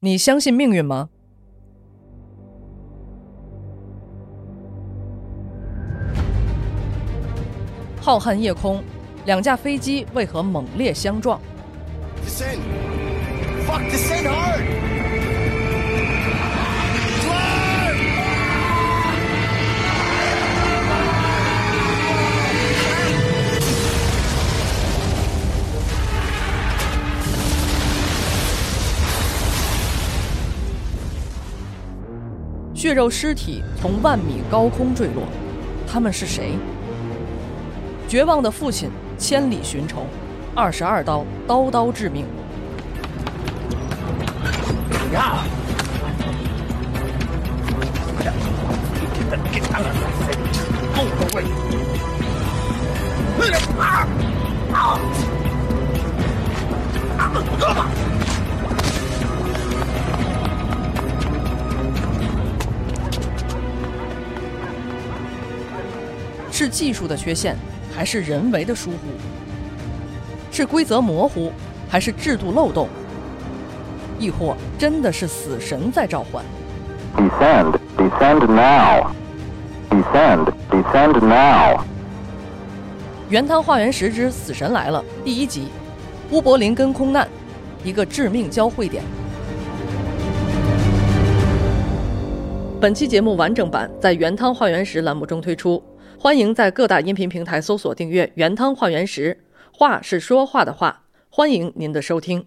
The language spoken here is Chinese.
你相信命运吗？浩瀚夜空，两架飞机为何猛烈相撞？血肉尸体从万米高空坠落，他们是谁？绝望的父亲千里寻仇，二十二刀，刀刀致命。是技术的缺陷，还是人为的疏忽？是规则模糊，还是制度漏洞？亦或真的是死神在召唤？Descend, descend now. Descend, descend now.《原汤化原石之死神来了》第一集，乌柏林跟空难，一个致命交汇点。本期节目完整版在《原汤化原石》栏目中推出，欢迎在各大音频平台搜索订阅《原汤化原石》，话是说话的话，欢迎您的收听。